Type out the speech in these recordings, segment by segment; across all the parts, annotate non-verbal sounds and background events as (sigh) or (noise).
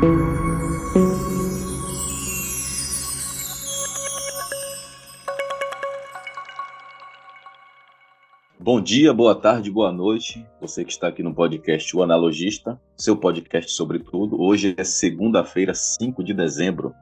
Bom dia, boa tarde, boa noite. Você que está aqui no podcast O Analogista, seu podcast sobre tudo. Hoje é segunda-feira, 5 de dezembro.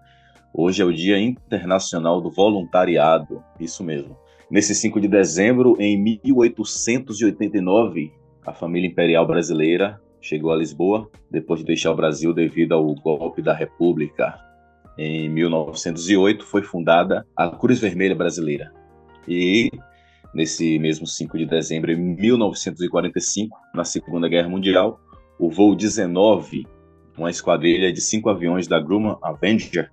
Hoje é o Dia Internacional do Voluntariado. Isso mesmo. Nesse 5 de dezembro, em 1889, a família imperial brasileira chegou a Lisboa depois de deixar o Brasil devido ao golpe da República. Em 1908 foi fundada a Cruz Vermelha Brasileira. E Nesse mesmo 5 de dezembro de 1945, na Segunda Guerra Mundial, o voo 19, uma esquadrilha de cinco aviões da Grumman Avenger,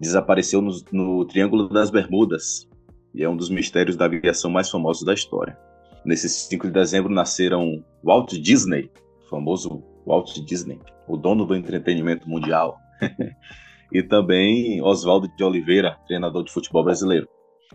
desapareceu no, no Triângulo das Bermudas, e é um dos mistérios da aviação mais famosos da história. Nesse 5 de dezembro nasceram Walt Disney, famoso Walt Disney, o dono do entretenimento mundial, (laughs) e também Oswaldo de Oliveira, treinador de futebol brasileiro.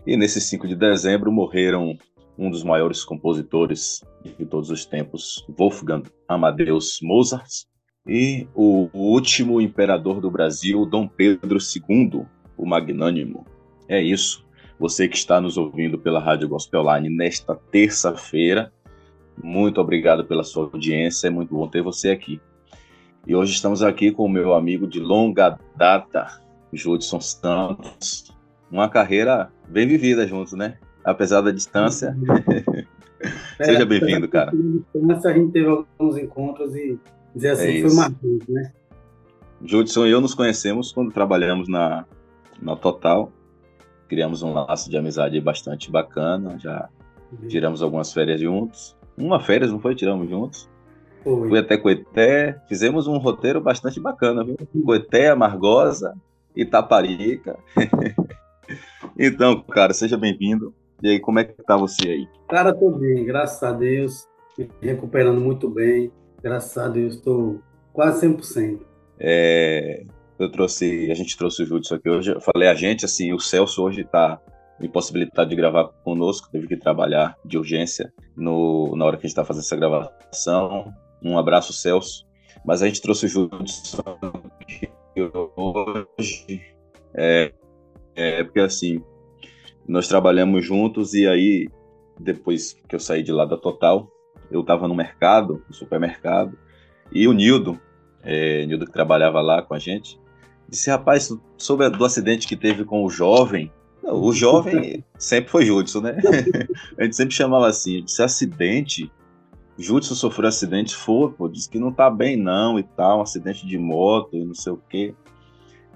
E nesse 5 de dezembro morreram um dos maiores compositores de todos os tempos, Wolfgang Amadeus Mozart, e o último imperador do Brasil, Dom Pedro II, o Magnânimo. É isso. Você que está nos ouvindo pela Rádio Gospel Line nesta terça-feira, muito obrigado pela sua audiência, é muito bom ter você aqui. E hoje estamos aqui com o meu amigo de longa data, Judson Santos, uma carreira bem vivida juntos, né? Apesar da distância. É, (laughs) Seja bem-vindo, cara. Distância, a gente teve alguns encontros e dizer assim, é foi marcante, né? Judson e eu nos conhecemos quando trabalhamos na, na Total. Criamos um laço de amizade bastante bacana. Já uhum. tiramos algumas férias juntos. Uma férias, não foi? Tiramos juntos. Foi. Fui até Coeté. Fizemos um roteiro bastante bacana, viu? Coeté, Amargosa, Itaparica. (laughs) Então, cara, seja bem-vindo. E aí, como é que tá você aí? Cara, tô bem, graças a Deus. Me recuperando muito bem. Graças a Deus, tô quase 100%. É, eu trouxe, a gente trouxe o Júlio aqui hoje. Eu falei a gente, assim, o Celso hoje tá impossibilitado de gravar conosco, teve que trabalhar de urgência no, na hora que a gente tá fazendo essa gravação. Um abraço, Celso. Mas a gente trouxe o Júlio hoje. É, é porque assim, nós trabalhamos juntos e aí, depois que eu saí de lá da Total, eu estava no mercado, no supermercado, e o Nildo, é, Nildo que trabalhava lá com a gente, disse, rapaz, sobre do acidente que teve com o jovem, não, o jovem sempre foi Judson, né? (laughs) a gente sempre chamava assim, disse acidente, Judson sofreu acidente, foi, pô, disse que não tá bem não e tal, um acidente de moto e não sei o quê.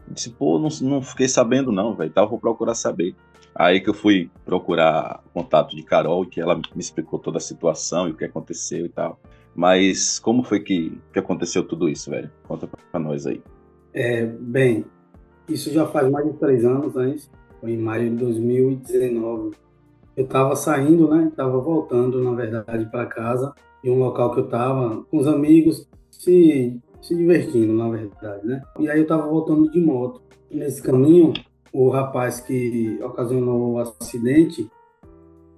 Disse, pô, não, não fiquei sabendo não, velho, então vou procurar saber. Aí que eu fui procurar contato de Carol, que ela me explicou toda a situação e o que aconteceu e tal. Mas como foi que, que aconteceu tudo isso, velho? Conta pra nós aí. É, bem, isso já faz mais de três anos, né? Foi em maio de 2019. Eu estava saindo, né? Tava voltando, na verdade, para casa, em um local que eu estava com os amigos, se se divertindo, na verdade, né? E aí eu tava voltando de moto. Nesse caminho, o rapaz que ocasionou o acidente,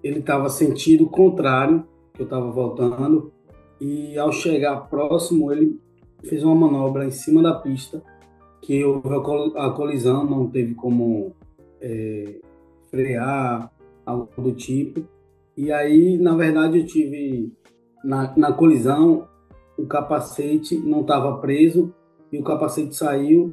ele estava sentido contrário, que eu estava voltando, e ao chegar próximo, ele fez uma manobra em cima da pista, que houve a colisão, não teve como é, frear, algo do tipo. E aí, na verdade, eu tive, na, na colisão, o capacete não estava preso e o capacete saiu.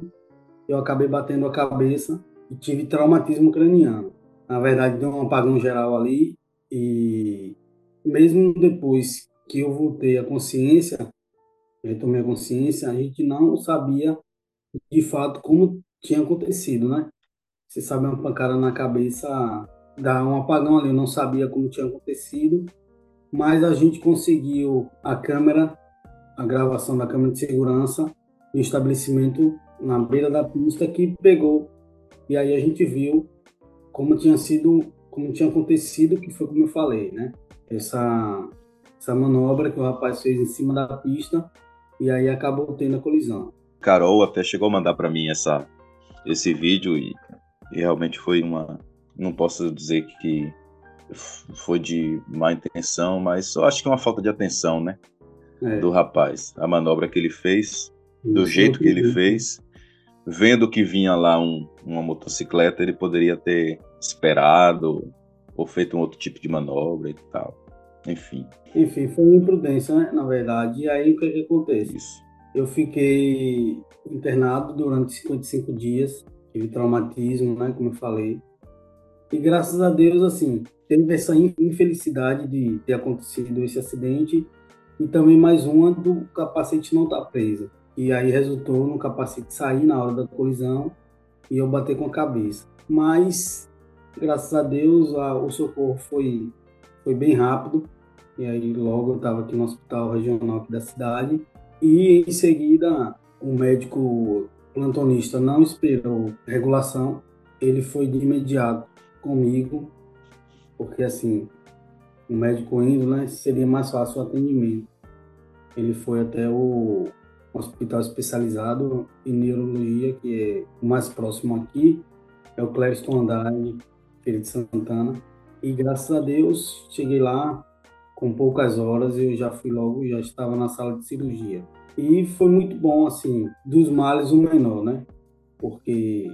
Eu acabei batendo a cabeça e tive traumatismo craniano. Na verdade, deu um apagão geral ali e mesmo depois que eu voltei à consciência, retomei a consciência, a gente não sabia de fato como tinha acontecido, né? Você sabe uma pancada na cabeça, dá um apagão ali, eu não sabia como tinha acontecido, mas a gente conseguiu a câmera a gravação da câmera de segurança do estabelecimento na beira da pista que pegou. E aí a gente viu como tinha sido, como tinha acontecido, que foi como eu falei, né? Essa, essa manobra que o rapaz fez em cima da pista e aí acabou tendo a colisão. Carol até chegou a mandar para mim essa, esse vídeo e, e realmente foi uma. Não posso dizer que foi de má intenção, mas eu acho que é uma falta de atenção, né? é. do rapaz. A manobra que ele fez do Isso jeito que ele fez, vendo que vinha lá um, uma motocicleta, ele poderia ter esperado ou feito um outro tipo de manobra e tal. Enfim. Enfim, foi uma imprudência, né? Na verdade. E aí o que, que acontece? Isso. Eu fiquei internado durante 55 dias, tive traumatismo, né? Como eu falei. E graças a Deus, assim, teve essa infelicidade de ter acontecido esse acidente e também mais uma do capacete não estar tá preso. E aí resultou no capacete sair na hora da colisão e eu bater com a cabeça. Mas, graças a Deus, a, o socorro foi, foi bem rápido. E aí logo eu estava aqui no hospital regional aqui da cidade. E em seguida, o médico plantonista não esperou regulação. Ele foi de imediato comigo, porque assim, o médico indo, né, seria mais fácil o atendimento. Ele foi até o hospital especializado em neurologia, que é o mais próximo aqui, é o Clériston Andrade, filho de Santana. E graças a Deus, cheguei lá com poucas horas, eu já fui logo, já estava na sala de cirurgia. E foi muito bom, assim, dos males o menor, né? Porque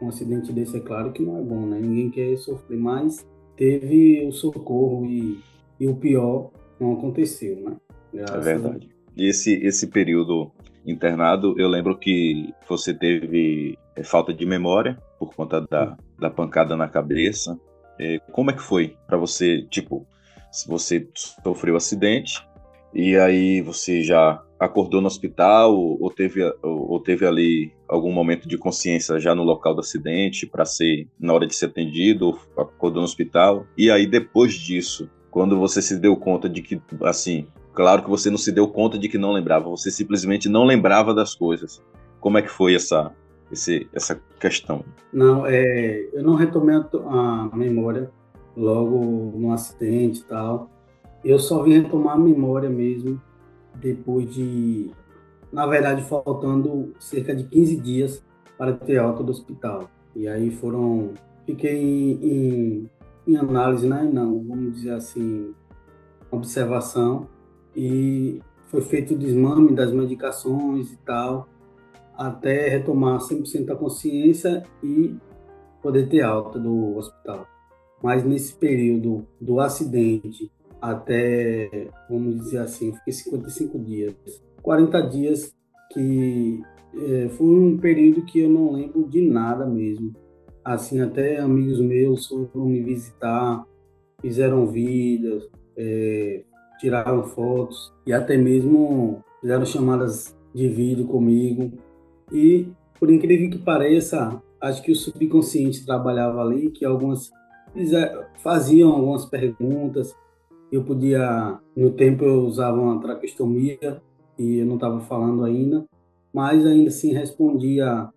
um acidente desse é claro que não é bom, né? Ninguém quer sofrer, mas teve o socorro e, e o pior não aconteceu, né? Graças é verdade. E esse, esse período internado, eu lembro que você teve é, falta de memória por conta da, da pancada na cabeça. É, como é que foi para você, tipo, se você sofreu um acidente e aí você já acordou no hospital ou teve, ou teve ali algum momento de consciência já no local do acidente para ser na hora de ser atendido ou acordou no hospital? E aí depois disso quando você se deu conta de que assim claro que você não se deu conta de que não lembrava você simplesmente não lembrava das coisas. Como é que foi essa esse, essa questão? Não é eu não retomei a, a memória logo no acidente e tal. Eu só vim retomar a memória mesmo depois de, na verdade, faltando cerca de 15 dias para ter alta do hospital. E aí foram, fiquei em, em, análise, né? Não, vamos dizer assim, observação e foi feito o desmame das medicações e tal, até retomar 100% a consciência e poder ter alta do hospital. Mas nesse período do acidente até, vamos dizer assim, fiquei 55 dias. 40 dias que é, foi um período que eu não lembro de nada mesmo. Assim, até amigos meus foram me visitar, fizeram vídeos, é, tiraram fotos e até mesmo fizeram chamadas de vídeo comigo. E, por incrível que pareça, acho que o subconsciente trabalhava ali, que algumas faziam algumas perguntas, eu podia, no tempo eu usava uma traqueostomia e eu não estava falando ainda, mas ainda assim respondia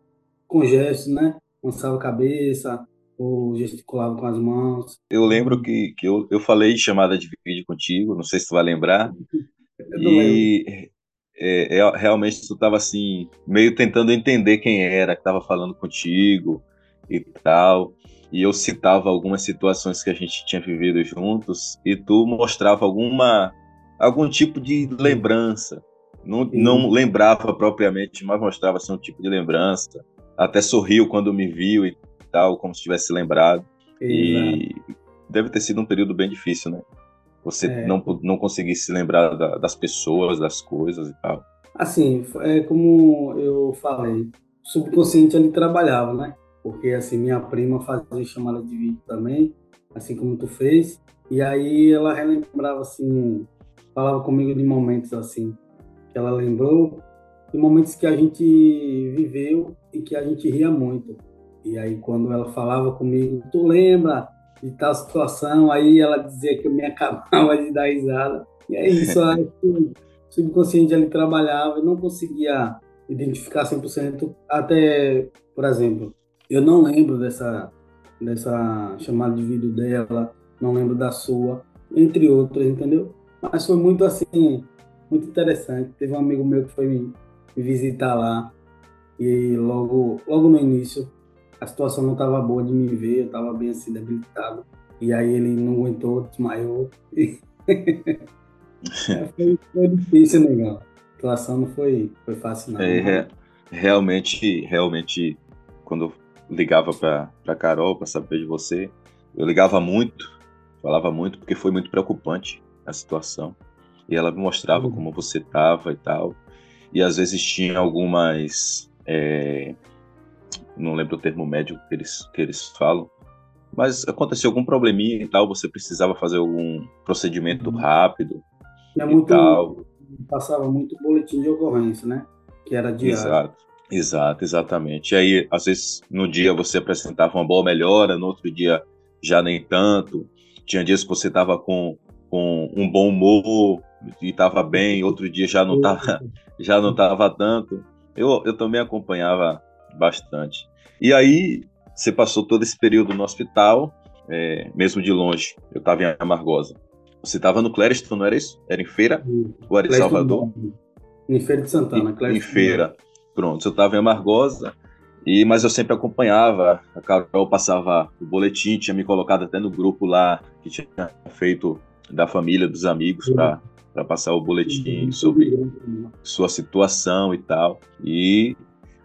com gestos, né? Lançava a cabeça ou gesticulava com as mãos. Eu lembro que, que eu, eu falei chamada de vídeo contigo, não sei se tu vai lembrar, (laughs) e é, é, realmente tu estava assim, meio tentando entender quem era que estava falando contigo e tal e eu citava algumas situações que a gente tinha vivido juntos e tu mostrava alguma algum tipo de lembrança. Não, não lembrava propriamente, mas mostrava assim, um tipo de lembrança. Até sorriu quando me viu e tal, como se tivesse lembrado. Exato. E deve ter sido um período bem difícil, né? Você é. não, não conseguir se lembrar da, das pessoas, das coisas e tal. Assim, é como eu falei, o subconsciente ali trabalhava, né? Porque assim minha prima fazia chamada de vídeo também, assim como tu fez, e aí ela relembrava assim, falava comigo de momentos assim que ela lembrou, de momentos que a gente viveu e que a gente ria muito. E aí quando ela falava comigo, tu lembra de tal situação, aí ela dizia que eu me (laughs) acabava de dar risada. E é isso, que o subconsciente ali trabalhava e não conseguia identificar 100%, até, por exemplo, eu não lembro dessa, dessa chamada de vídeo dela, não lembro da sua, entre outras, entendeu? Mas foi muito assim, muito interessante. Teve um amigo meu que foi me, visitar lá e logo, logo no início a situação não estava boa de me ver, eu estava bem assim debilitado. E aí ele não aguentou, desmaiou. (laughs) foi, foi difícil, negão. situação não foi, foi fácil, não. É, né? realmente, realmente, quando ligava para Carol para saber de você, eu ligava muito, falava muito, porque foi muito preocupante a situação. E ela me mostrava uhum. como você estava e tal. E às vezes tinha algumas. É, não lembro o termo médico que eles, que eles falam, mas aconteceu algum probleminha e tal, você precisava fazer algum procedimento uhum. rápido. É muito, tal. Passava muito boletim de ocorrência, né? Que era diário. Exato, exato, exatamente. E aí, às vezes, no dia você apresentava uma boa melhora, no outro dia já nem tanto. Tinha dias que você estava com, com um bom humor e estava bem, outro dia já não estava (laughs) já não tava tanto. Eu, eu também acompanhava bastante. E aí, você passou todo esse período no hospital, é, mesmo de longe. Eu estava em Amargosa. Você estava no Clériston, não era isso? Era em Feira? Ou era em Salvador? Em Feira de Santana. Em, em Feira. Pronto, eu estava em Amargosa, e, mas eu sempre acompanhava. A Carol passava o boletim, tinha me colocado até no grupo lá, que tinha feito da família, dos amigos, para passar o boletim sobre sua situação e tal. E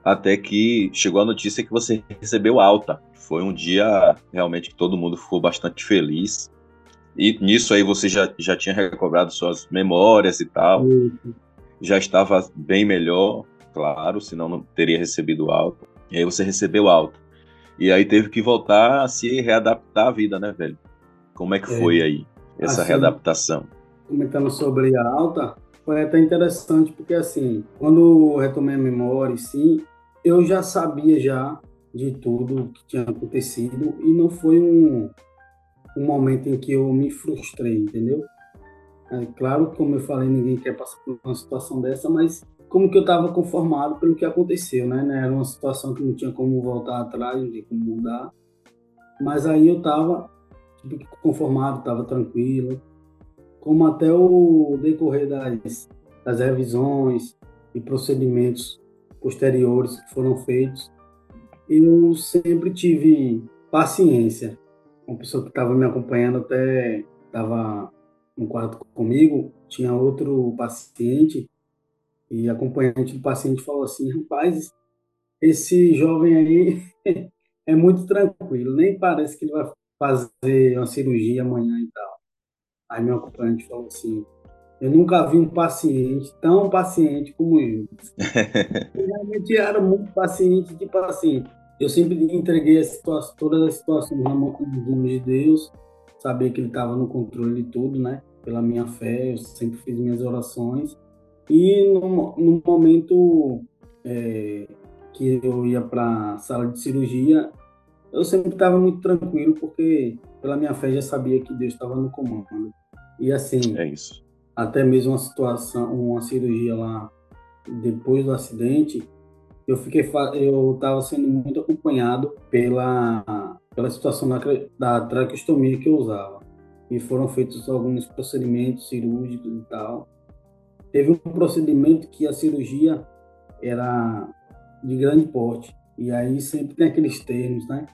até que chegou a notícia que você recebeu alta. Foi um dia realmente que todo mundo ficou bastante feliz. E nisso aí você já, já tinha recobrado suas memórias e tal. Já estava bem melhor, claro, senão não teria recebido alta. E aí você recebeu alta. E aí teve que voltar a se readaptar à vida, né, velho? Como é que é. foi aí essa assim, readaptação? Comentando sobre a alta, foi até interessante, porque assim, quando retomei a memória, sim, eu já sabia já de tudo que tinha acontecido e não foi um, um momento em que eu me frustrei, entendeu? É claro, como eu falei, ninguém quer passar por uma situação dessa, mas como que eu estava conformado pelo que aconteceu, né? Era uma situação que não tinha como voltar atrás, não tinha como mudar. Mas aí eu estava tipo, conformado, estava tranquilo. Como até o decorrer das, das revisões e procedimentos posteriores que foram feitos, eu sempre tive paciência. Uma pessoa que estava me acompanhando até estava no quarto comigo, tinha outro paciente e acompanhante do paciente falou assim, rapaz, esse jovem aí (laughs) é muito tranquilo, nem parece que ele vai fazer uma cirurgia amanhã e tal. Aí meu acompanhante falou assim, eu nunca vi um paciente tão paciente como eu. (laughs) eu realmente era muito paciente, tipo assim, eu sempre entreguei as situações, todas as situações na mão de Deus, sabia que Ele estava no controle de tudo, né? Pela minha fé, eu sempre fiz minhas orações. E no, no momento é, que eu ia para a sala de cirurgia, eu sempre estava muito tranquilo, porque pela minha fé já sabia que Deus estava no comando. E assim, é até mesmo uma situação, uma cirurgia lá depois do acidente, eu fiquei eu estava sendo muito acompanhado pela pela situação da, da traqueostomia que eu usava. E foram feitos alguns procedimentos cirúrgicos e tal teve um procedimento que a cirurgia era de grande porte e aí sempre tem aqueles termos né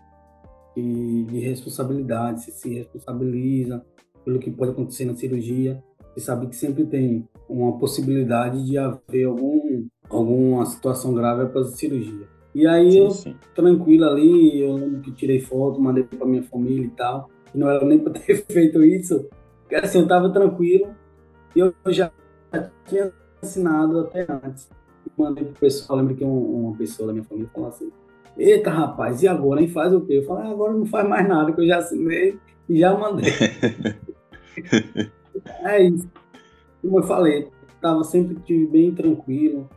e de responsabilidade se se responsabiliza pelo que pode acontecer na cirurgia você sabe que sempre tem uma possibilidade de haver algum, alguma situação grave após a cirurgia. E aí sim, eu, sim. tranquilo ali, eu lembro que tirei foto, mandei para minha família e tal. Não era nem para (laughs) ter feito isso, porque assim, eu tava tranquilo e eu já tinha assinado até antes. E mandei pro pessoal, lembro que uma pessoa da minha família falou assim, eita rapaz, e agora, hein, faz o quê? Eu falei, ah, agora não faz mais nada, que eu já assinei e já mandei. (laughs) É isso. Como eu falei, estava sempre bem tranquilo.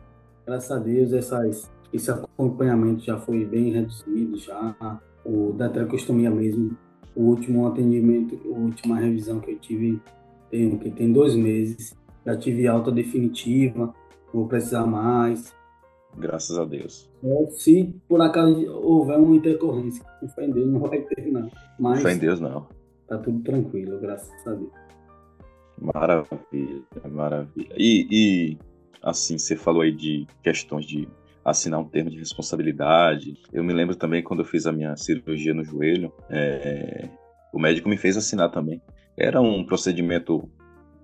Graças a Deus, essas, esse acompanhamento já foi bem reduzido já. O da traqueostomia mesmo, o último atendimento, a última revisão que eu tive tem, que tem dois meses. Já tive alta definitiva, vou precisar mais. Graças a Deus. É, se por acaso houver uma intercorrência, fé em Deus não vai ter, não. Mas fé em Deus não. Tá tudo tranquilo, graças a Deus. Maravilha, maravilha. E, e, assim, você falou aí de questões de assinar um termo de responsabilidade. Eu me lembro também quando eu fiz a minha cirurgia no joelho, é, o médico me fez assinar também. Era um procedimento,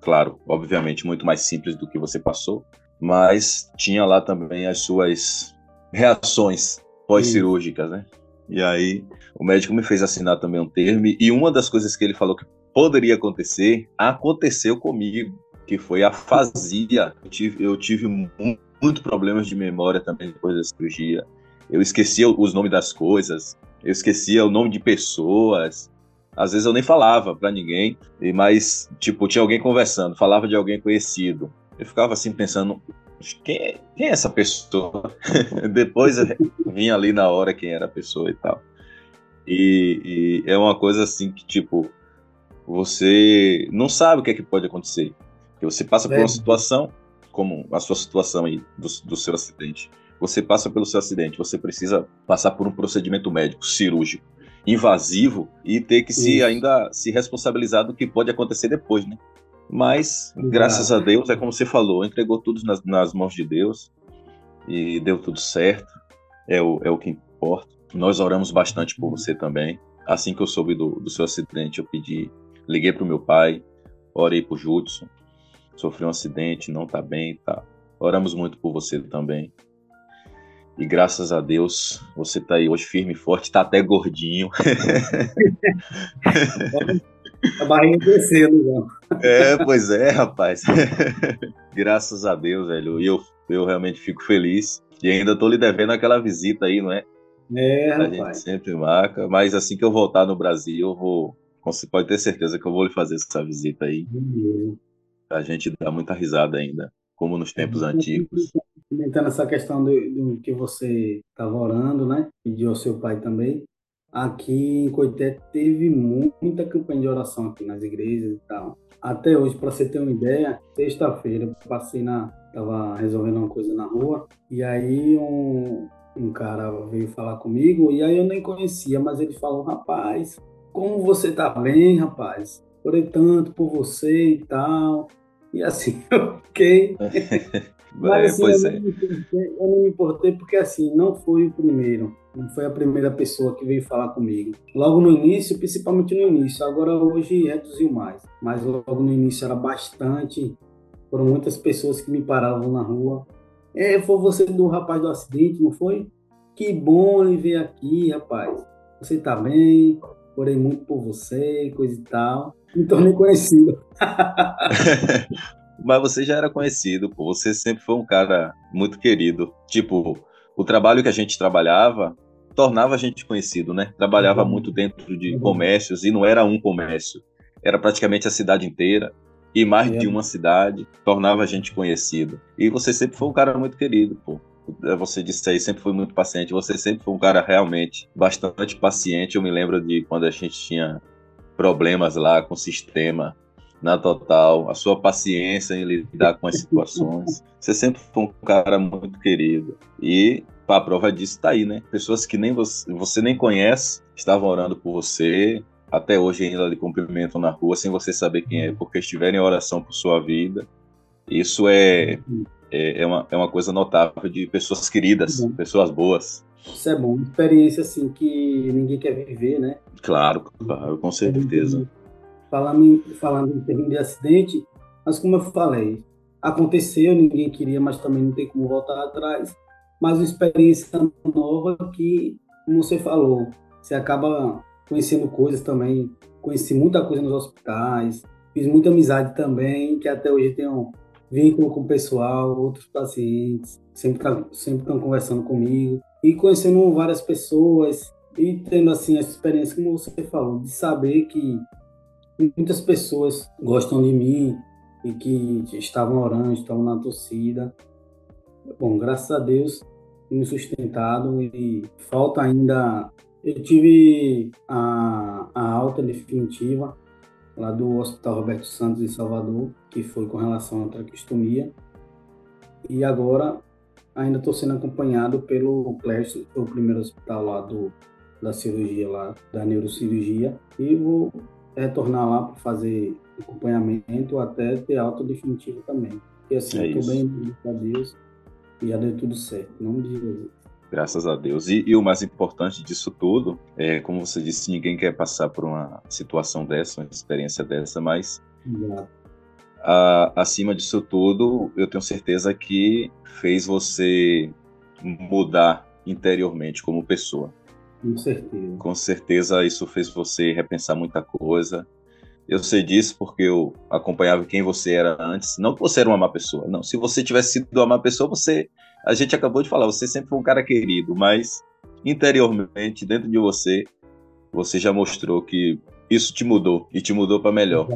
claro, obviamente, muito mais simples do que você passou, mas tinha lá também as suas reações pós-cirúrgicas, né? E aí o médico me fez assinar também um termo e uma das coisas que ele falou que poderia acontecer, aconteceu comigo, que foi a fazia. Eu tive, eu tive muito, muito problemas de memória também depois da cirurgia. Eu esquecia os nomes das coisas, eu esquecia o nome de pessoas. Às vezes eu nem falava para ninguém, mas tipo, tinha alguém conversando, falava de alguém conhecido. Eu ficava assim pensando, quem é, quem é essa pessoa? (laughs) Depois vinha ali na hora quem era a pessoa e tal. E, e, é uma coisa assim que, tipo, você não sabe o que é que pode acontecer. Porque você passa é. por uma situação, como a sua situação aí, do, do seu acidente. Você passa pelo seu acidente, você precisa passar por um procedimento médico, cirúrgico, invasivo, e ter que se ainda se responsabilizar do que pode acontecer depois, né? Mas, Exato. graças a Deus, é como você falou, entregou tudo nas, nas mãos de Deus e deu tudo certo. É o, é o que importa. Nós oramos bastante por você também. Assim que eu soube do, do seu acidente, eu pedi, liguei para o meu pai, orei por Judson. Sofreu um acidente, não está bem, tá. Oramos muito por você também. E graças a Deus, você está aí hoje firme e forte, está até gordinho. A barriga crescendo já. É, pois é, rapaz. Graças a Deus, velho. E eu, eu realmente fico feliz. E ainda tô lhe devendo aquela visita aí, não é? É, a gente sempre marca. Mas assim que eu voltar no Brasil, eu vou. Você pode ter certeza que eu vou lhe fazer essa visita aí. Uhum. A gente dá muita risada ainda, como nos tempos antigos. Comentando essa questão do, do que você estava orando, né? Pediu ao seu pai também. Aqui em Coité teve muita campanha de oração aqui nas igrejas e tal. Até hoje, para você ter uma ideia, sexta-feira passei na. tava resolvendo uma coisa na rua, e aí um, um cara veio falar comigo, e aí eu nem conhecia, mas ele falou, rapaz, como você tá bem, rapaz? Orei tanto por você e tal. E assim, (laughs) eu fiquei. (laughs) Mas assim, eu, é. não eu não me importei porque assim, não foi o primeiro. Não foi a primeira pessoa que veio falar comigo. Logo no início, principalmente no início, agora hoje reduziu mais. Mas logo no início era bastante. Foram muitas pessoas que me paravam na rua. É, foi você do rapaz do acidente, não foi? Que bom ele ver aqui, rapaz. Você tá bem? Orei muito por você, coisa e tal. Me tornei conhecido. (laughs) Mas você já era conhecido, pô. Você sempre foi um cara muito querido. Tipo, o trabalho que a gente trabalhava tornava a gente conhecido, né? Trabalhava uhum. muito dentro de uhum. comércios e não era um comércio. Era praticamente a cidade inteira e mais de uma cidade tornava a gente conhecido. E você sempre foi um cara muito querido, pô. Você disse aí, sempre foi muito paciente. Você sempre foi um cara realmente bastante paciente. Eu me lembro de quando a gente tinha problemas lá com o sistema na total, a sua paciência em lidar com as situações. Você sempre foi um cara muito querido. E a prova disso está aí, né? Pessoas que nem você, você nem conhece estavam orando por você, até hoje ainda lhe cumprimentam na rua sem você saber quem é, porque estiverem em oração por sua vida. Isso é, é, é, uma, é uma coisa notável de pessoas queridas, pessoas boas. Isso é bom, experiência assim que ninguém quer viver, né? Claro, claro, com certeza falando em, falando em termos de acidente, mas como eu falei, aconteceu, ninguém queria, mas também não tem como voltar atrás. Mas uma experiência nova que, como você falou, você acaba conhecendo coisas também. Conheci muita coisa nos hospitais, fiz muita amizade também, que até hoje tenho vínculo com o pessoal, outros pacientes, sempre tá, sempre estão conversando comigo e conhecendo várias pessoas e tendo assim essa experiência como você falou de saber que muitas pessoas gostam de mim e que estavam orando, estavam na torcida. Bom, graças a Deus, me sustentado e falta ainda. Eu tive a, a alta definitiva lá do Hospital Roberto Santos em Salvador, que foi com relação à traqueostomia. E agora ainda estou sendo acompanhado pelo Clécio, o primeiro hospital lá do, da cirurgia lá, da neurocirurgia. E vou retornar lá para fazer acompanhamento até ter alta definitiva também. E assim, é eu bem, graças a Deus, e já deu tudo certo, em nome de Jesus. Graças a Deus. E, e, o mais importante disso tudo é, como você disse, ninguém quer passar por uma situação dessa, uma experiência dessa, mas a, acima disso tudo, eu tenho certeza que fez você mudar interiormente como pessoa. Com certeza. Com certeza isso fez você repensar muita coisa. Eu sei disso porque eu acompanhava quem você era antes. Não que você era uma má pessoa, não. Se você tivesse sido uma má pessoa, você. A gente acabou de falar, você sempre foi um cara querido, mas interiormente, dentro de você, você já mostrou que isso te mudou e te mudou para melhor.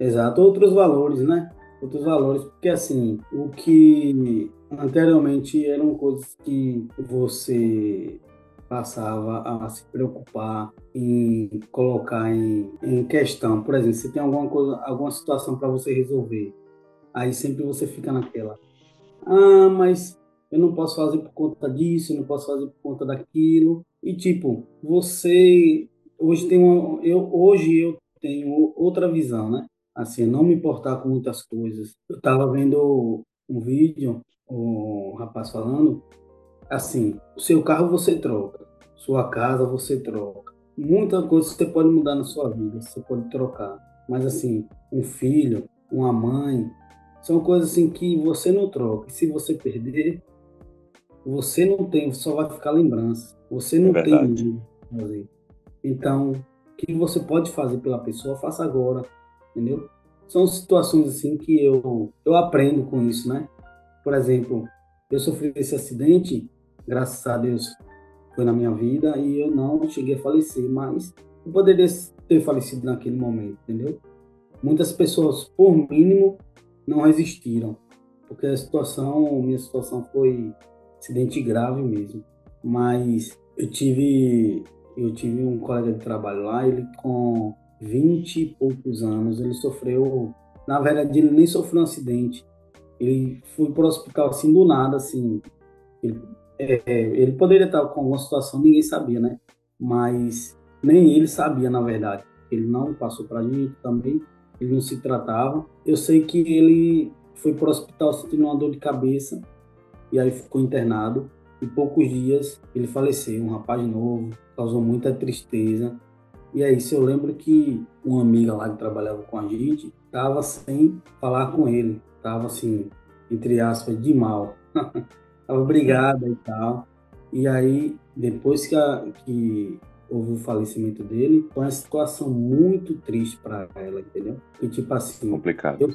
Exato, outros valores, né? Outros valores, porque assim, o que anteriormente eram coisas que você passava a se preocupar em colocar em, em questão. Por exemplo, se tem alguma coisa, alguma situação para você resolver, aí sempre você fica naquela. Ah, mas eu não posso fazer por conta disso, eu não posso fazer por conta daquilo. E tipo, você hoje tem uma, eu hoje eu tenho outra visão, né? Assim, não me importar com muitas coisas. Eu estava vendo um vídeo, o um rapaz falando assim, o seu carro você troca, sua casa você troca. Muita coisa você pode mudar na sua vida, você pode trocar. Mas assim, um filho, uma mãe, são coisas assim que você não troca. E se você perder, você não tem, só vai ficar lembrança. Você não é tem fazer. Então, o que você pode fazer pela pessoa, faça agora, entendeu? São situações assim que eu eu aprendo com isso, né? Por exemplo, eu sofri esse acidente, graças a Deus foi na minha vida e eu não cheguei a falecer, mas eu poderia ter falecido naquele momento, entendeu? Muitas pessoas, por mínimo, não resistiram, porque a situação, minha situação foi acidente grave mesmo. Mas eu tive, eu tive um colega de trabalho lá, ele com 20 e poucos anos, ele sofreu, na verdade ele nem sofreu um acidente, ele foi para o hospital assim do nada, assim, ele, é, ele poderia estar com alguma situação, ninguém sabia, né? Mas nem ele sabia, na verdade. Ele não passou para gente também, ele não se tratava. Eu sei que ele foi para o hospital sentindo uma dor de cabeça e aí ficou internado. Em poucos dias ele faleceu, um rapaz novo, causou muita tristeza. E aí, se eu lembro que uma amiga lá que trabalhava com a gente estava sem falar com ele, estava assim, entre aspas, de mal. (laughs) Tava brigada e tal. E aí, depois que, a, que houve o falecimento dele, foi uma situação muito triste para ela, entendeu? Porque, tipo assim, complicado. Eu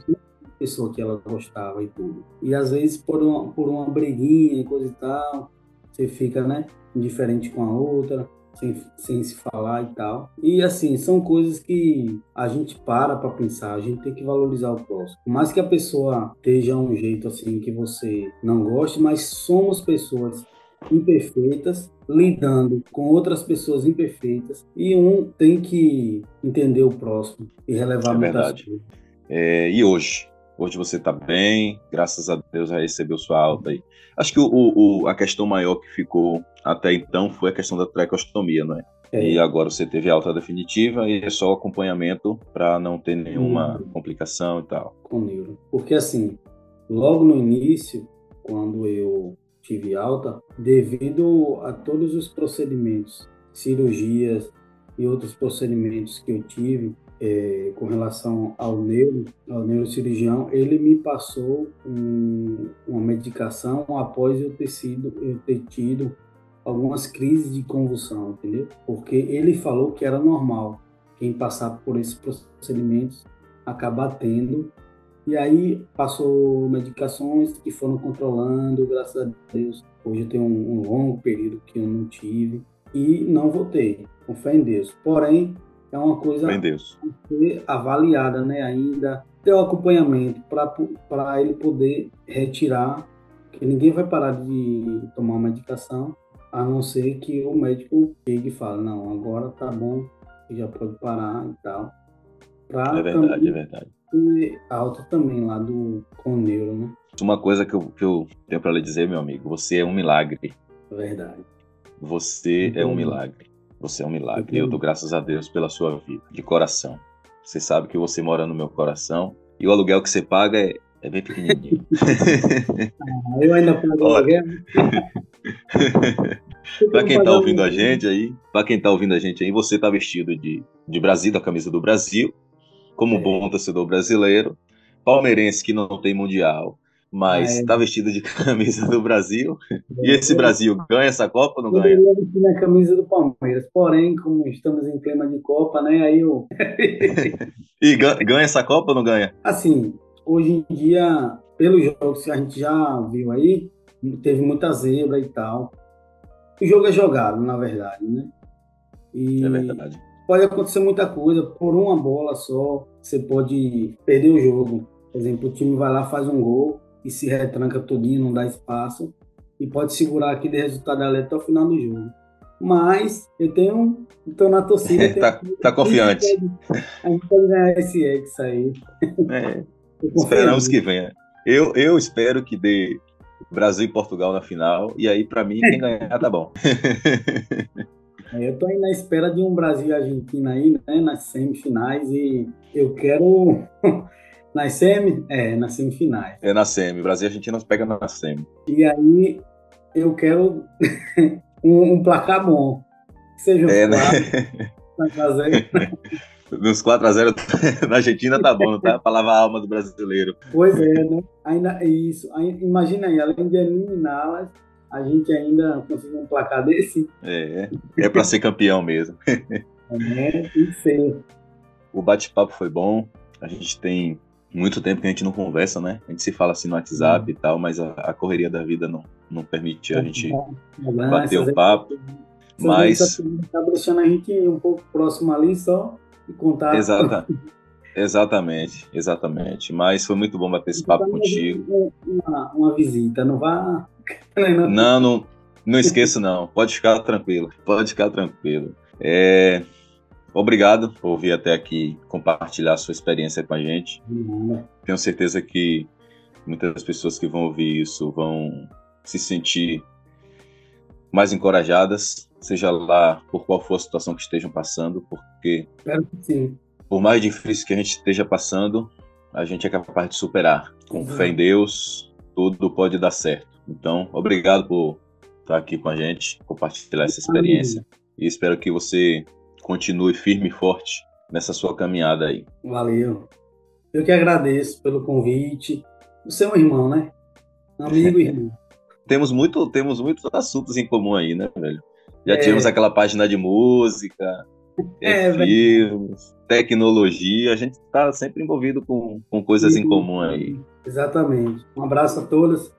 pessoa que ela gostava e tudo. E às vezes por uma, por uma briguinha e coisa e tal, você fica, né, indiferente com a outra, sem, sem se falar e tal. E assim, são coisas que a gente para para pensar, a gente tem que valorizar o próximo. Por mais que a pessoa esteja um jeito assim que você não goste, mas somos pessoas imperfeitas lidando com outras pessoas imperfeitas e um tem que entender o próximo e relevar é muitas verdade. coisas. É, e hoje, Hoje você está bem, graças a Deus já recebeu sua alta aí. Acho que o, o, a questão maior que ficou até então foi a questão da tracostomia, não é? é. E agora você teve alta definitiva e é só o acompanhamento para não ter nenhuma hum. complicação e tal. Com neuro. Porque assim, logo no início, quando eu tive alta, devido a todos os procedimentos, cirurgias e outros procedimentos que eu tive, é, com relação ao neuro, ao neurocirurgião, ele me passou um, uma medicação após eu ter sido, eu ter tido algumas crises de convulsão, entendeu? Porque ele falou que era normal quem passar por esses procedimentos acabar tendo. E aí passou medicações que foram controlando, graças a Deus. Hoje eu tenho um, um longo período que eu não tive e não voltei, com fé em Deus. Porém, é uma coisa a ser avaliada, né? Ainda ter o acompanhamento para ele poder retirar, que ninguém vai parar de tomar uma medicação, a não ser que o médico chegue e fale, não, agora tá bom, já pode parar e tal. Pra é verdade, é verdade. E alta também lá do Coneuro, né? Uma coisa que eu, que eu tenho para lhe dizer, meu amigo, você é um milagre. Verdade. Você é um milagre. Você é um milagre. Eu dou graças a Deus pela sua vida, de coração. Você sabe que você mora no meu coração e o aluguel que você paga é, é bem pequenininho. (laughs) ah, eu ainda pago aluguel. (laughs) para quem está ouvindo a gente aí, para quem tá ouvindo a gente aí, você está vestido de, de Brasil, da camisa do Brasil, como é. bom torcedor brasileiro. palmeirense que não tem mundial, mas está é. vestido de (laughs) camisa do Brasil. E esse Brasil ganha essa Copa ou não ganha? Eu vestir na camisa do Palmeiras, porém, como estamos em clima de Copa, né? Aí eu. (laughs) e ganha essa Copa ou não ganha? Assim, hoje em dia, pelos jogos que a gente já viu aí, teve muita zebra e tal. O jogo é jogado, na verdade, né? E é verdade. Pode acontecer muita coisa, por uma bola só, você pode perder o jogo. Por exemplo, o time vai lá, faz um gol e se retranca todinho, não dá espaço, e pode segurar aquele resultado ali até o final do jogo. Mas eu tenho. Estou na torcida. (laughs) tá, tá confiante. A gente pode ganhar esse X aí. É, (laughs) esperamos que venha. Eu, eu espero que dê Brasil e Portugal na final, e aí, para mim, quem ganhar tá bom. (laughs) É, eu tô aí na espera de um Brasil e Argentina aí, né, nas semifinais, e eu quero. Nas semi? É, nas semifinais. É na semi. Brasil e Argentina pega na semi. E aí, eu quero (laughs) um, um, placar bom. Que seja um é, quatro, né? Nos 4x0 na Argentina tá bom, tá? Pra lavar a alma do brasileiro. Pois é, né? Ainda, isso. Imagina aí, além de eliminá-las, a gente ainda conseguiu um placar desse. É, é para ser campeão mesmo. É, tem que ser. O bate-papo foi bom. A gente tem muito tempo que a gente não conversa, né? A gente se fala assim no WhatsApp e tal, mas a, a correria da vida não, não permite a gente bater o papo. Mas. Tá deixando a gente um pouco próximo ali só e contar. Exata, (laughs) exatamente, exatamente. Mas foi muito bom bater esse papo contigo. Uma, uma visita, não vá (laughs) não, não, não esqueço não. Pode ficar tranquilo. Pode ficar tranquilo. É, obrigado por vir até aqui compartilhar sua experiência com a gente. Tenho certeza que muitas pessoas que vão ouvir isso vão se sentir mais encorajadas, seja lá por qual for a situação que estejam passando, porque por mais difícil que a gente esteja passando, a gente é capaz de superar. Com uhum. fé em Deus, tudo pode dar certo. Então, obrigado por estar aqui com a gente, compartilhar essa experiência. E espero que você continue firme e forte nessa sua caminhada aí. Valeu. Eu que agradeço pelo convite. Você é um irmão, né? Amigo e (laughs) irmão. temos, muito, temos muitos assuntos em comum aí, né, velho? Já é. tivemos aquela página de música, (laughs) é, filmes, tecnologia. A gente está sempre envolvido com, com coisas em comum aí. Exatamente. Um abraço a todos.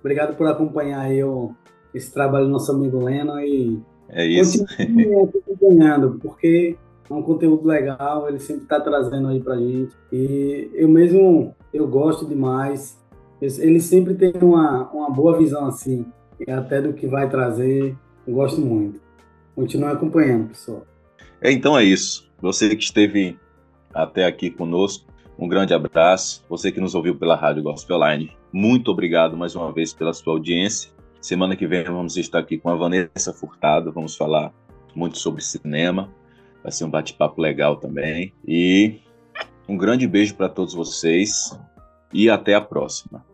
Obrigado por acompanhar eu, esse trabalho do nosso amigo Leno e é isso. acompanhando, porque é um conteúdo legal, ele sempre está trazendo aí pra gente. E eu mesmo, eu gosto demais. Ele sempre tem uma, uma boa visão assim, e até do que vai trazer, eu gosto muito. Continue acompanhando, pessoal. É, então é isso. Você que esteve até aqui conosco, um grande abraço. Você que nos ouviu pela Rádio Gospel Line, muito obrigado mais uma vez pela sua audiência. Semana que vem vamos estar aqui com a Vanessa Furtado, vamos falar muito sobre cinema. Vai ser um bate-papo legal também. E um grande beijo para todos vocês e até a próxima.